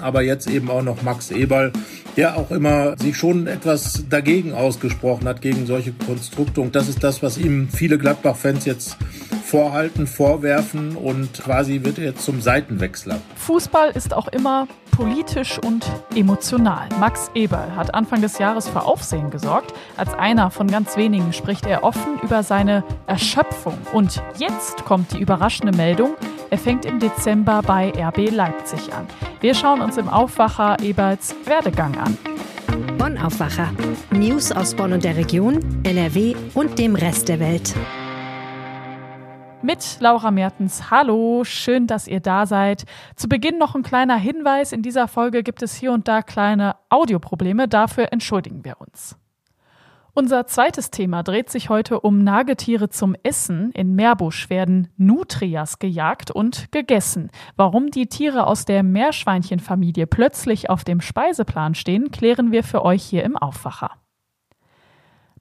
aber jetzt eben auch noch Max Eberl, der auch immer sich schon etwas dagegen ausgesprochen hat, gegen solche Konstrukte. Und das ist das, was ihm viele Gladbach-Fans jetzt vorhalten, vorwerfen und quasi wird er jetzt zum Seitenwechsler. Fußball ist auch immer politisch und emotional. Max Eberl hat Anfang des Jahres für Aufsehen gesorgt. Als einer von ganz wenigen spricht er offen über seine Erschöpfung. Und jetzt kommt die überraschende Meldung, er fängt im Dezember bei RB Leipzig an. Wir schauen uns im Aufwacher Eberls Werdegang an. Bonn Aufwacher. News aus Bonn und der Region, NRW und dem Rest der Welt mit Laura Mertens. Hallo, schön, dass ihr da seid. Zu Beginn noch ein kleiner Hinweis. In dieser Folge gibt es hier und da kleine Audioprobleme. Dafür entschuldigen wir uns. Unser zweites Thema dreht sich heute um Nagetiere zum Essen. In Meerbusch werden Nutrias gejagt und gegessen. Warum die Tiere aus der Meerschweinchenfamilie plötzlich auf dem Speiseplan stehen, klären wir für euch hier im Aufwacher.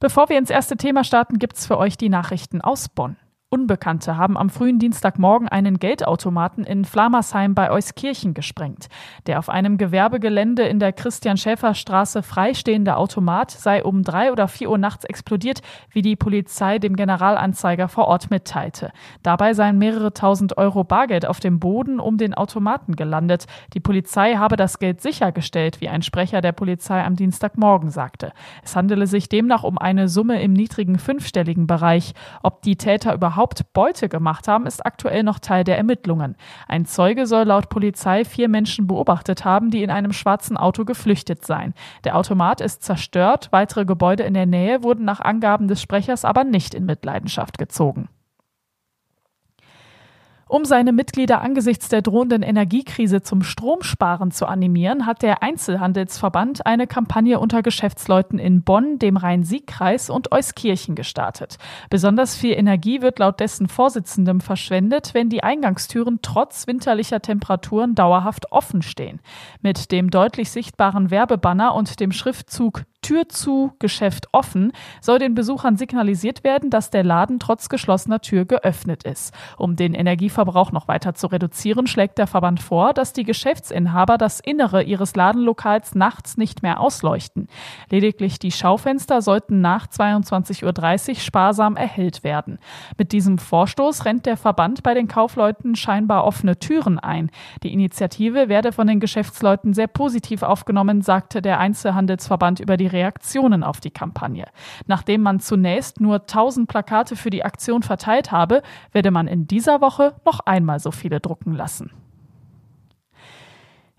Bevor wir ins erste Thema starten, gibt's für euch die Nachrichten aus Bonn. Unbekannte haben am frühen Dienstagmorgen einen Geldautomaten in Flamersheim bei Euskirchen gesprengt. Der auf einem Gewerbegelände in der Christian-Schäfer-Straße freistehende Automat sei um drei oder vier Uhr nachts explodiert, wie die Polizei dem Generalanzeiger vor Ort mitteilte. Dabei seien mehrere tausend Euro Bargeld auf dem Boden um den Automaten gelandet. Die Polizei habe das Geld sichergestellt, wie ein Sprecher der Polizei am Dienstagmorgen sagte. Es handele sich demnach um eine Summe im niedrigen fünfstelligen Bereich. Ob die Täter überhaupt überhaupt Beute gemacht haben, ist aktuell noch Teil der Ermittlungen. Ein Zeuge soll laut Polizei vier Menschen beobachtet haben, die in einem schwarzen Auto geflüchtet seien. Der Automat ist zerstört, weitere Gebäude in der Nähe wurden nach Angaben des Sprechers aber nicht in Mitleidenschaft gezogen. Um seine Mitglieder angesichts der drohenden Energiekrise zum Stromsparen zu animieren, hat der Einzelhandelsverband eine Kampagne unter Geschäftsleuten in Bonn, dem Rhein-Sieg-Kreis und Euskirchen gestartet. Besonders viel Energie wird laut dessen Vorsitzendem verschwendet, wenn die Eingangstüren trotz winterlicher Temperaturen dauerhaft offen stehen. Mit dem deutlich sichtbaren Werbebanner und dem Schriftzug Tür zu, Geschäft offen, soll den Besuchern signalisiert werden, dass der Laden trotz geschlossener Tür geöffnet ist. Um den Energieverbrauch noch weiter zu reduzieren, schlägt der Verband vor, dass die Geschäftsinhaber das Innere ihres Ladenlokals nachts nicht mehr ausleuchten. Lediglich die Schaufenster sollten nach 22.30 Uhr sparsam erhellt werden. Mit diesem Vorstoß rennt der Verband bei den Kaufleuten scheinbar offene Türen ein. Die Initiative werde von den Geschäftsleuten sehr positiv aufgenommen, sagte der Einzelhandelsverband über die Reaktionen auf die Kampagne. Nachdem man zunächst nur 1000 Plakate für die Aktion verteilt habe, werde man in dieser Woche noch einmal so viele drucken lassen.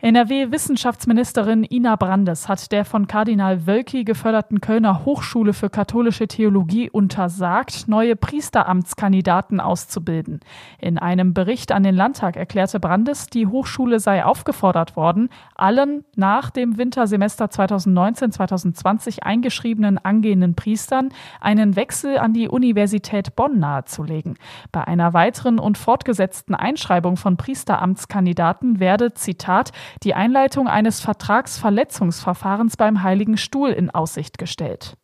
NRW-Wissenschaftsministerin Ina Brandes hat der von Kardinal Wölki geförderten Kölner Hochschule für katholische Theologie untersagt, neue Priesteramtskandidaten auszubilden. In einem Bericht an den Landtag erklärte Brandes, die Hochschule sei aufgefordert worden, allen nach dem Wintersemester 2019-2020 eingeschriebenen angehenden Priestern einen Wechsel an die Universität Bonn nahezulegen. Bei einer weiteren und fortgesetzten Einschreibung von Priesteramtskandidaten werde, Zitat, die Einleitung eines Vertragsverletzungsverfahrens beim Heiligen Stuhl in Aussicht gestellt.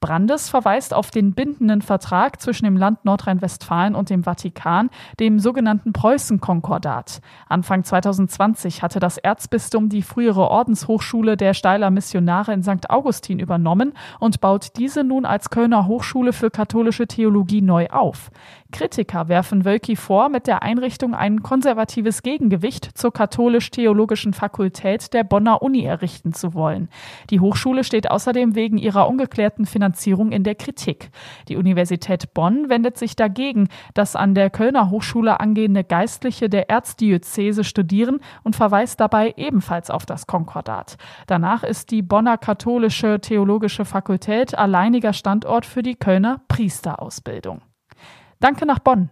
Brandes verweist auf den bindenden Vertrag zwischen dem Land Nordrhein-Westfalen und dem Vatikan, dem sogenannten Preußen-Konkordat. Anfang 2020 hatte das Erzbistum die frühere Ordenshochschule der Steiler Missionare in St. Augustin übernommen und baut diese nun als Kölner Hochschule für katholische Theologie neu auf. Kritiker werfen Wölki vor, mit der Einrichtung ein konservatives Gegengewicht zur katholisch-theologischen Fakultät der Bonner Uni errichten zu wollen. Die Hochschule steht außerdem wegen ihrer ungeklärten Finanzierung in der Kritik. Die Universität Bonn wendet sich dagegen, dass an der Kölner Hochschule angehende Geistliche der Erzdiözese studieren und verweist dabei ebenfalls auf das Konkordat. Danach ist die Bonner Katholische Theologische Fakultät alleiniger Standort für die Kölner Priesterausbildung. Danke nach Bonn.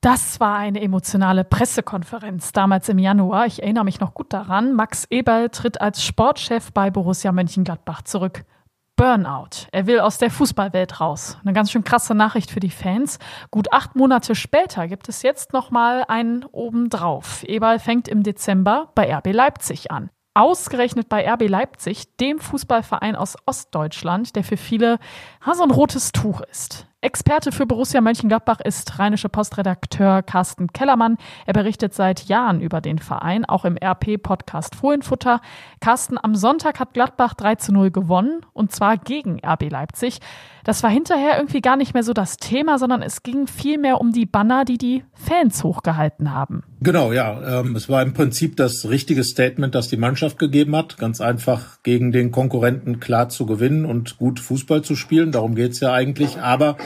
Das war eine emotionale Pressekonferenz damals im Januar. Ich erinnere mich noch gut daran. Max Eberl tritt als Sportchef bei Borussia Mönchengladbach zurück. Burnout. Er will aus der Fußballwelt raus. Eine ganz schön krasse Nachricht für die Fans. Gut acht Monate später gibt es jetzt nochmal einen obendrauf. Eberl fängt im Dezember bei RB Leipzig an. Ausgerechnet bei RB Leipzig, dem Fußballverein aus Ostdeutschland, der für viele so ein rotes Tuch ist. Experte für Borussia Mönchengladbach ist Rheinische Postredakteur Carsten Kellermann. Er berichtet seit Jahren über den Verein, auch im RP-Podcast Fohlenfutter. Carsten, am Sonntag hat Gladbach 3 zu 0 gewonnen und zwar gegen RB Leipzig. Das war hinterher irgendwie gar nicht mehr so das Thema, sondern es ging vielmehr um die Banner, die die Fans hochgehalten haben. Genau, ja. Ähm, es war im Prinzip das richtige Statement, das die Mannschaft gegeben hat. Ganz einfach gegen den Konkurrenten klar zu gewinnen und gut Fußball zu spielen. Darum geht's ja eigentlich. Aber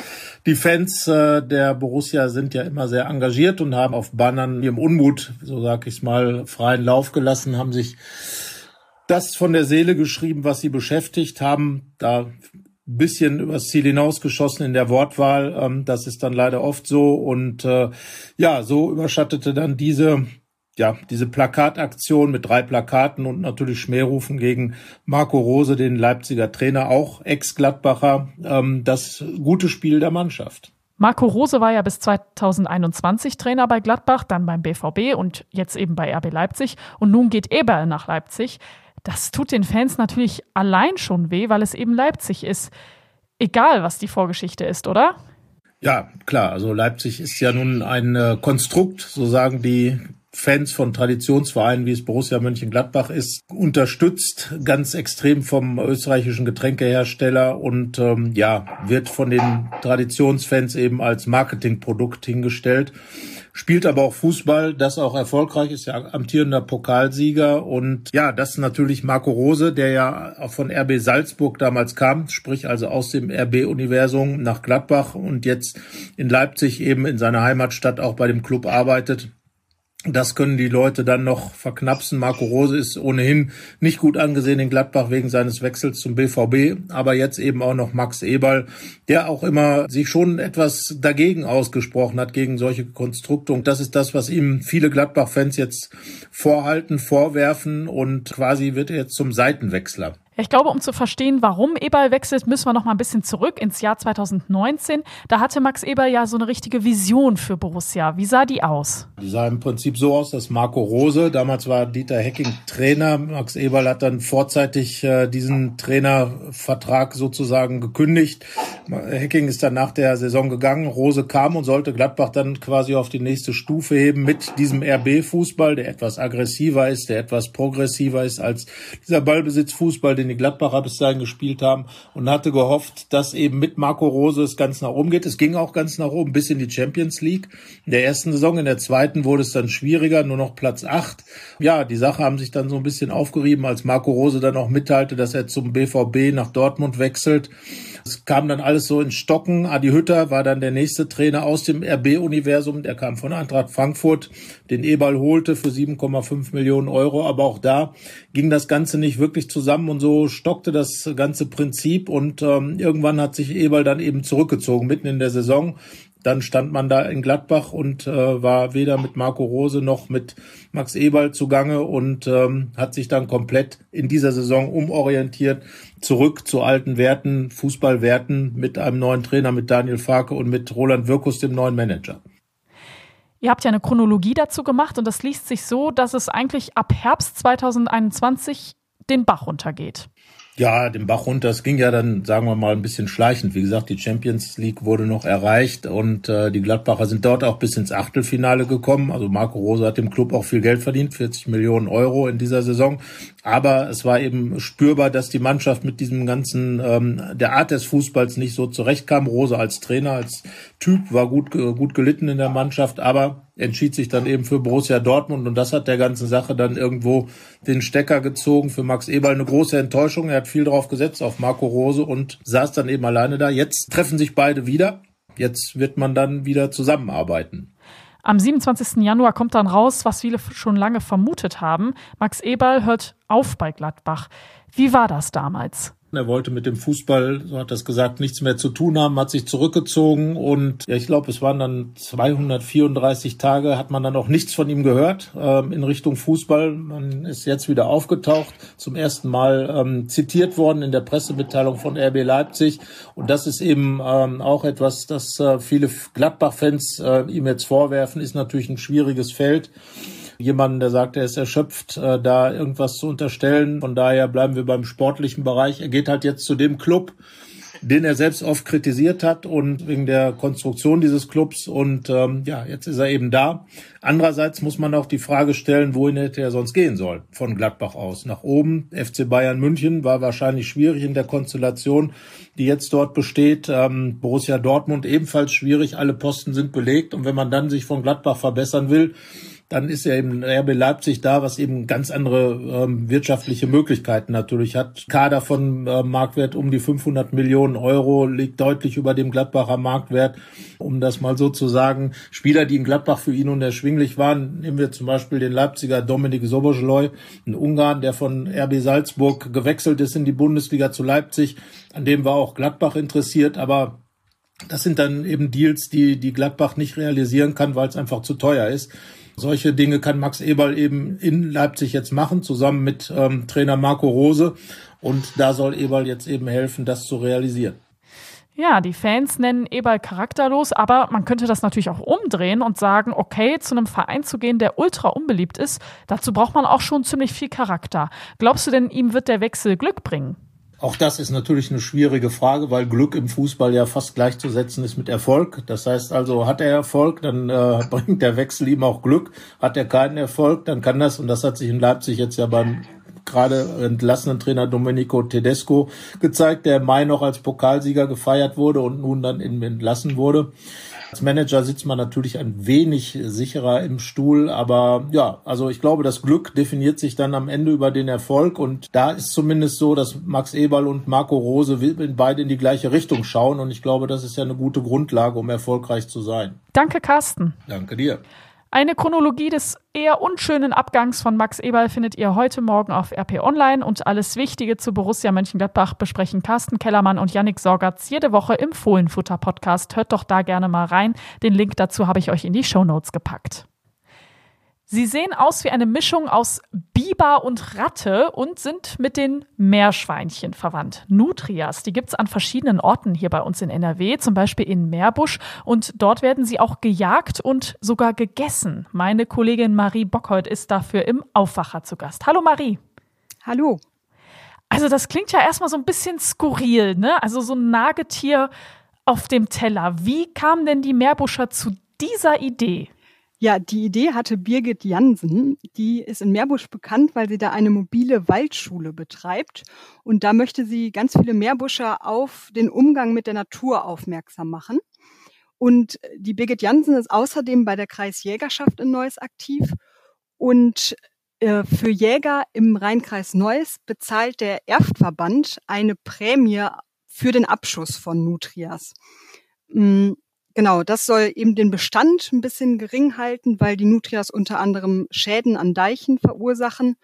die Fans äh, der Borussia sind ja immer sehr engagiert und haben auf Bannern ihrem Unmut, so sag ich mal, freien Lauf gelassen, haben sich das von der Seele geschrieben, was sie beschäftigt haben. Da bisschen übers Ziel hinausgeschossen in der Wortwahl. Ähm, das ist dann leider oft so. Und äh, ja, so überschattete dann diese ja, diese Plakataktion mit drei Plakaten und natürlich Schmährufen gegen Marco Rose, den Leipziger Trainer, auch Ex-Gladbacher, ähm, das gute Spiel der Mannschaft. Marco Rose war ja bis 2021 Trainer bei Gladbach, dann beim BVB und jetzt eben bei RB Leipzig. Und nun geht Eberl nach Leipzig. Das tut den Fans natürlich allein schon weh, weil es eben Leipzig ist. Egal, was die Vorgeschichte ist, oder? Ja, klar. Also Leipzig ist ja nun ein äh, Konstrukt, so sagen die Fans von Traditionsvereinen, wie es Borussia Mönchengladbach ist, unterstützt ganz extrem vom österreichischen Getränkehersteller und ähm, ja, wird von den Traditionsfans eben als Marketingprodukt hingestellt. Spielt aber auch Fußball, das auch erfolgreich ist, ja amtierender Pokalsieger und ja, das natürlich Marco Rose, der ja auch von RB Salzburg damals kam, sprich also aus dem RB-Universum nach Gladbach und jetzt in Leipzig eben in seiner Heimatstadt auch bei dem Club arbeitet das können die Leute dann noch verknapsen. Marco Rose ist ohnehin nicht gut angesehen in Gladbach wegen seines Wechsels zum BVB, aber jetzt eben auch noch Max Eberl, der auch immer sich schon etwas dagegen ausgesprochen hat, gegen solche Konstrukte. Und das ist das, was ihm viele Gladbach-Fans jetzt vorhalten, vorwerfen und quasi wird er jetzt zum Seitenwechsler. Ich glaube, um zu verstehen, warum Eberl wechselt, müssen wir noch mal ein bisschen zurück ins Jahr 2019. Da hatte Max Eberl ja so eine richtige Vision für Borussia. Wie sah die aus? Die sah im Prinzip so aus, dass Marco Rose, damals war Dieter Hecking Trainer, Max Eberl hat dann vorzeitig äh, diesen Trainervertrag sozusagen gekündigt. Hecking ist dann nach der Saison gegangen, Rose kam und sollte Gladbach dann quasi auf die nächste Stufe heben mit diesem RB-Fußball, der etwas aggressiver ist, der etwas progressiver ist als dieser Ballbesitzfußball, den den Gladbacher bis dahin gespielt haben und hatte gehofft, dass eben mit Marco Rose es ganz nach oben geht. Es ging auch ganz nach oben bis in die Champions League. In der ersten Saison, in der zweiten wurde es dann schwieriger, nur noch Platz acht. Ja, die Sache haben sich dann so ein bisschen aufgerieben, als Marco Rose dann auch mitteilte, dass er zum BVB nach Dortmund wechselt. Es kam dann alles so in Stocken. Adi Hütter war dann der nächste Trainer aus dem RB-Universum. Der kam von Eintracht Frankfurt, den Ebal holte für 7,5 Millionen Euro. Aber auch da ging das Ganze nicht wirklich zusammen und so stockte das ganze Prinzip. Und ähm, irgendwann hat sich Ebal dann eben zurückgezogen, mitten in der Saison. Dann stand man da in Gladbach und äh, war weder mit Marco Rose noch mit Max Eberl zugange und ähm, hat sich dann komplett in dieser Saison umorientiert, zurück zu alten Werten, Fußballwerten mit einem neuen Trainer, mit Daniel Farke und mit Roland Wirkus, dem neuen Manager. Ihr habt ja eine Chronologie dazu gemacht und das liest sich so, dass es eigentlich ab Herbst 2021 den Bach runtergeht. Ja, den Bach runter. Es ging ja dann, sagen wir mal, ein bisschen schleichend. Wie gesagt, die Champions League wurde noch erreicht und äh, die Gladbacher sind dort auch bis ins Achtelfinale gekommen. Also Marco Rose hat dem Club auch viel Geld verdient, 40 Millionen Euro in dieser Saison. Aber es war eben spürbar, dass die Mannschaft mit diesem ganzen, ähm, der Art des Fußballs nicht so zurechtkam. Rose als Trainer, als Typ war gut, gut gelitten in der Mannschaft, aber entschied sich dann eben für Borussia Dortmund und das hat der ganzen Sache dann irgendwo den Stecker gezogen. Für Max Eberl eine große Enttäuschung. Er hat viel drauf gesetzt auf Marco Rose und saß dann eben alleine da. Jetzt treffen sich beide wieder. Jetzt wird man dann wieder zusammenarbeiten. Am 27. Januar kommt dann raus, was viele schon lange vermutet haben. Max Eberl hört auf bei Gladbach. Wie war das damals? Er wollte mit dem Fußball, so hat er es gesagt, nichts mehr zu tun haben, hat sich zurückgezogen und ja, ich glaube, es waren dann 234 Tage, hat man dann auch nichts von ihm gehört ähm, in Richtung Fußball. Man ist jetzt wieder aufgetaucht, zum ersten Mal ähm, zitiert worden in der Pressemitteilung von RB Leipzig und das ist eben ähm, auch etwas, das äh, viele Gladbach-Fans äh, ihm jetzt vorwerfen, ist natürlich ein schwieriges Feld jemanden, der sagt, er ist erschöpft, äh, da irgendwas zu unterstellen. Von daher bleiben wir beim sportlichen Bereich. Er geht halt jetzt zu dem Club, den er selbst oft kritisiert hat und wegen der Konstruktion dieses Clubs. Und ähm, ja, jetzt ist er eben da. Andererseits muss man auch die Frage stellen, wohin hätte er sonst gehen sollen? Von Gladbach aus. Nach oben, FC Bayern München war wahrscheinlich schwierig in der Konstellation, die jetzt dort besteht. Ähm, Borussia Dortmund ebenfalls schwierig. Alle Posten sind belegt. Und wenn man dann sich von Gladbach verbessern will, dann ist ja eben RB Leipzig da, was eben ganz andere ähm, wirtschaftliche Möglichkeiten natürlich hat. Kader von äh, Marktwert um die 500 Millionen Euro liegt deutlich über dem Gladbacher Marktwert. Um das mal so zu sagen, Spieler, die in Gladbach für ihn unerschwinglich waren, nehmen wir zum Beispiel den Leipziger Dominik Soboschleu, ein Ungarn, der von RB Salzburg gewechselt ist in die Bundesliga zu Leipzig. An dem war auch Gladbach interessiert, aber das sind dann eben Deals, die, die Gladbach nicht realisieren kann, weil es einfach zu teuer ist. Solche Dinge kann Max Eberl eben in Leipzig jetzt machen, zusammen mit ähm, Trainer Marco Rose. Und da soll Eberl jetzt eben helfen, das zu realisieren. Ja, die Fans nennen Eberl charakterlos, aber man könnte das natürlich auch umdrehen und sagen, okay, zu einem Verein zu gehen, der ultra unbeliebt ist, dazu braucht man auch schon ziemlich viel Charakter. Glaubst du denn, ihm wird der Wechsel Glück bringen? Auch das ist natürlich eine schwierige Frage, weil Glück im Fußball ja fast gleichzusetzen ist mit Erfolg. Das heißt also, hat er Erfolg, dann äh, bringt der Wechsel ihm auch Glück. Hat er keinen Erfolg, dann kann das, und das hat sich in Leipzig jetzt ja beim gerade entlassenen Trainer Domenico Tedesco gezeigt, der im Mai noch als Pokalsieger gefeiert wurde und nun dann entlassen wurde. Als Manager sitzt man natürlich ein wenig sicherer im Stuhl, aber ja, also ich glaube, das Glück definiert sich dann am Ende über den Erfolg und da ist zumindest so, dass Max Eberl und Marco Rose beide in die gleiche Richtung schauen und ich glaube, das ist ja eine gute Grundlage, um erfolgreich zu sein. Danke, Carsten. Danke dir. Eine Chronologie des eher unschönen Abgangs von Max Eberl findet ihr heute Morgen auf RP Online und alles Wichtige zu Borussia Mönchengladbach besprechen Carsten Kellermann und Yannick Sorgatz jede Woche im Fohlenfutter Podcast. Hört doch da gerne mal rein. Den Link dazu habe ich euch in die Show Notes gepackt. Sie sehen aus wie eine Mischung aus Biber und Ratte und sind mit den Meerschweinchen verwandt. Nutrias, die gibt's an verschiedenen Orten hier bei uns in NRW, zum Beispiel in Meerbusch. Und dort werden sie auch gejagt und sogar gegessen. Meine Kollegin Marie Bockhold ist dafür im Aufwacher zu Gast. Hallo Marie. Hallo. Also das klingt ja erstmal so ein bisschen skurril, ne? Also so ein Nagetier auf dem Teller. Wie kam denn die Meerbuscher zu dieser Idee? Ja, die Idee hatte Birgit Jansen. Die ist in Meerbusch bekannt, weil sie da eine mobile Waldschule betreibt. Und da möchte sie ganz viele Meerbuscher auf den Umgang mit der Natur aufmerksam machen. Und die Birgit Jansen ist außerdem bei der Kreisjägerschaft in Neuss aktiv. Und äh, für Jäger im Rheinkreis Neuss bezahlt der Erftverband eine Prämie für den Abschuss von Nutrias. Mm, Genau, das soll eben den Bestand ein bisschen gering halten, weil die Nutrias unter anderem Schäden an Deichen verursachen.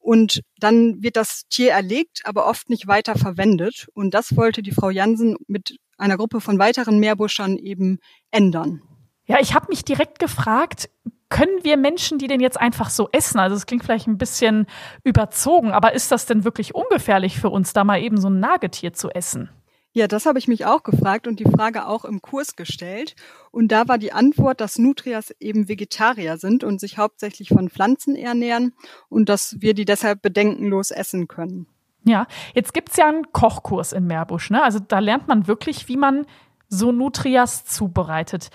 Und dann wird das Tier erlegt, aber oft nicht weiter verwendet. Und das wollte die Frau Jansen mit einer Gruppe von weiteren Meerbuschern eben ändern. Ja, ich habe mich direkt gefragt, können wir Menschen die denn jetzt einfach so essen? Also es klingt vielleicht ein bisschen überzogen, aber ist das denn wirklich ungefährlich für uns, da mal eben so ein Nagetier zu essen? Ja, das habe ich mich auch gefragt und die Frage auch im Kurs gestellt. Und da war die Antwort, dass Nutrias eben Vegetarier sind und sich hauptsächlich von Pflanzen ernähren und dass wir die deshalb bedenkenlos essen können. Ja, jetzt gibt's ja einen Kochkurs in Meerbusch. Ne? Also da lernt man wirklich, wie man so Nutrias zubereitet.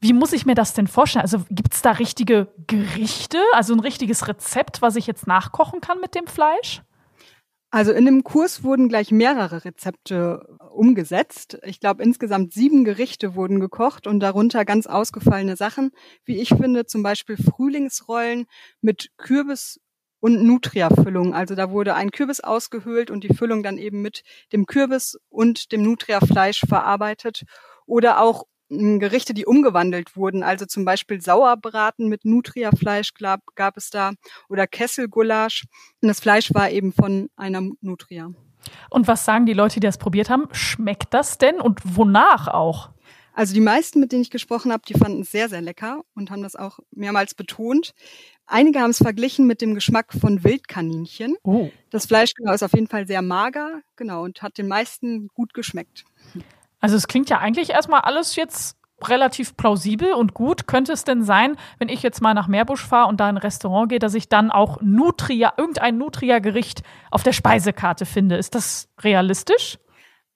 Wie muss ich mir das denn vorstellen? Also gibt's da richtige Gerichte, also ein richtiges Rezept, was ich jetzt nachkochen kann mit dem Fleisch? Also in dem Kurs wurden gleich mehrere Rezepte umgesetzt. Ich glaube, insgesamt sieben Gerichte wurden gekocht und darunter ganz ausgefallene Sachen, wie ich finde, zum Beispiel Frühlingsrollen mit Kürbis und Nutria-Füllung. Also da wurde ein Kürbis ausgehöhlt und die Füllung dann eben mit dem Kürbis und dem Nutria-Fleisch verarbeitet. Oder auch Gerichte, die umgewandelt wurden, also zum Beispiel Sauerbraten mit Nutria-Fleisch gab, gab es da oder Kesselgulasch. Und das Fleisch war eben von einer Nutria. Und was sagen die Leute, die das probiert haben? Schmeckt das denn und wonach auch? Also die meisten, mit denen ich gesprochen habe, die fanden es sehr, sehr lecker und haben das auch mehrmals betont. Einige haben es verglichen mit dem Geschmack von Wildkaninchen. Oh. Das Fleisch genau ist auf jeden Fall sehr mager, genau, und hat den meisten gut geschmeckt. Also es klingt ja eigentlich erstmal alles jetzt relativ plausibel und gut. Könnte es denn sein, wenn ich jetzt mal nach Meerbusch fahre und da in ein Restaurant gehe, dass ich dann auch Nutria, irgendein Nutria-Gericht auf der Speisekarte finde? Ist das realistisch?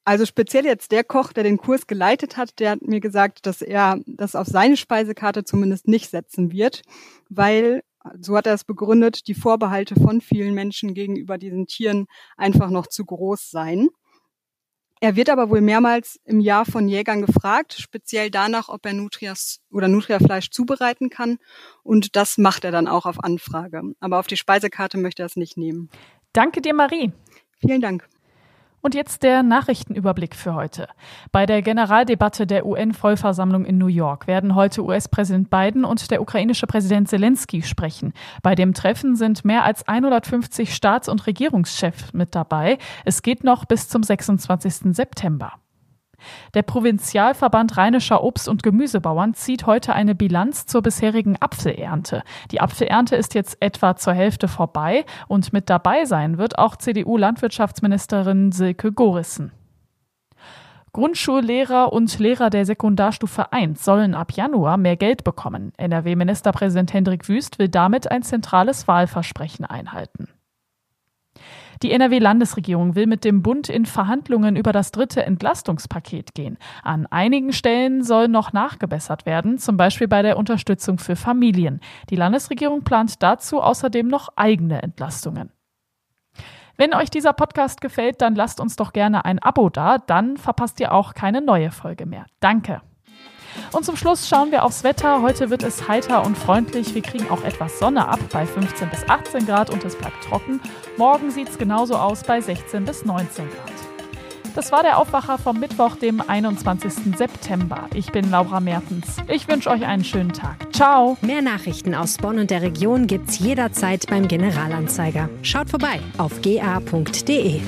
Also speziell jetzt der Koch, der den Kurs geleitet hat, der hat mir gesagt, dass er das auf seine Speisekarte zumindest nicht setzen wird, weil, so hat er es begründet, die Vorbehalte von vielen Menschen gegenüber diesen Tieren einfach noch zu groß seien. Er wird aber wohl mehrmals im Jahr von Jägern gefragt, speziell danach, ob er Nutrias oder Nutriafleisch zubereiten kann. Und das macht er dann auch auf Anfrage. Aber auf die Speisekarte möchte er es nicht nehmen. Danke dir, Marie. Vielen Dank. Und jetzt der Nachrichtenüberblick für heute. Bei der Generaldebatte der UN-Vollversammlung in New York werden heute US-Präsident Biden und der ukrainische Präsident Zelensky sprechen. Bei dem Treffen sind mehr als 150 Staats- und Regierungschefs mit dabei. Es geht noch bis zum 26. September. Der Provinzialverband Rheinischer Obst- und Gemüsebauern zieht heute eine Bilanz zur bisherigen Apfelernte. Die Apfelernte ist jetzt etwa zur Hälfte vorbei und mit dabei sein wird auch CDU-Landwirtschaftsministerin Silke Gorissen. Grundschullehrer und Lehrer der Sekundarstufe 1 sollen ab Januar mehr Geld bekommen. NRW-Ministerpräsident Hendrik Wüst will damit ein zentrales Wahlversprechen einhalten. Die NRW-Landesregierung will mit dem Bund in Verhandlungen über das dritte Entlastungspaket gehen. An einigen Stellen soll noch nachgebessert werden, zum Beispiel bei der Unterstützung für Familien. Die Landesregierung plant dazu außerdem noch eigene Entlastungen. Wenn euch dieser Podcast gefällt, dann lasst uns doch gerne ein Abo da, dann verpasst ihr auch keine neue Folge mehr. Danke. Und zum Schluss schauen wir aufs Wetter. Heute wird es heiter und freundlich. Wir kriegen auch etwas Sonne ab bei 15 bis 18 Grad und es bleibt trocken. Morgen sieht es genauso aus bei 16 bis 19 Grad. Das war der Aufwacher vom Mittwoch, dem 21. September. Ich bin Laura Mertens. Ich wünsche euch einen schönen Tag. Ciao. Mehr Nachrichten aus Bonn und der Region gibt's jederzeit beim Generalanzeiger. Schaut vorbei auf ga.de.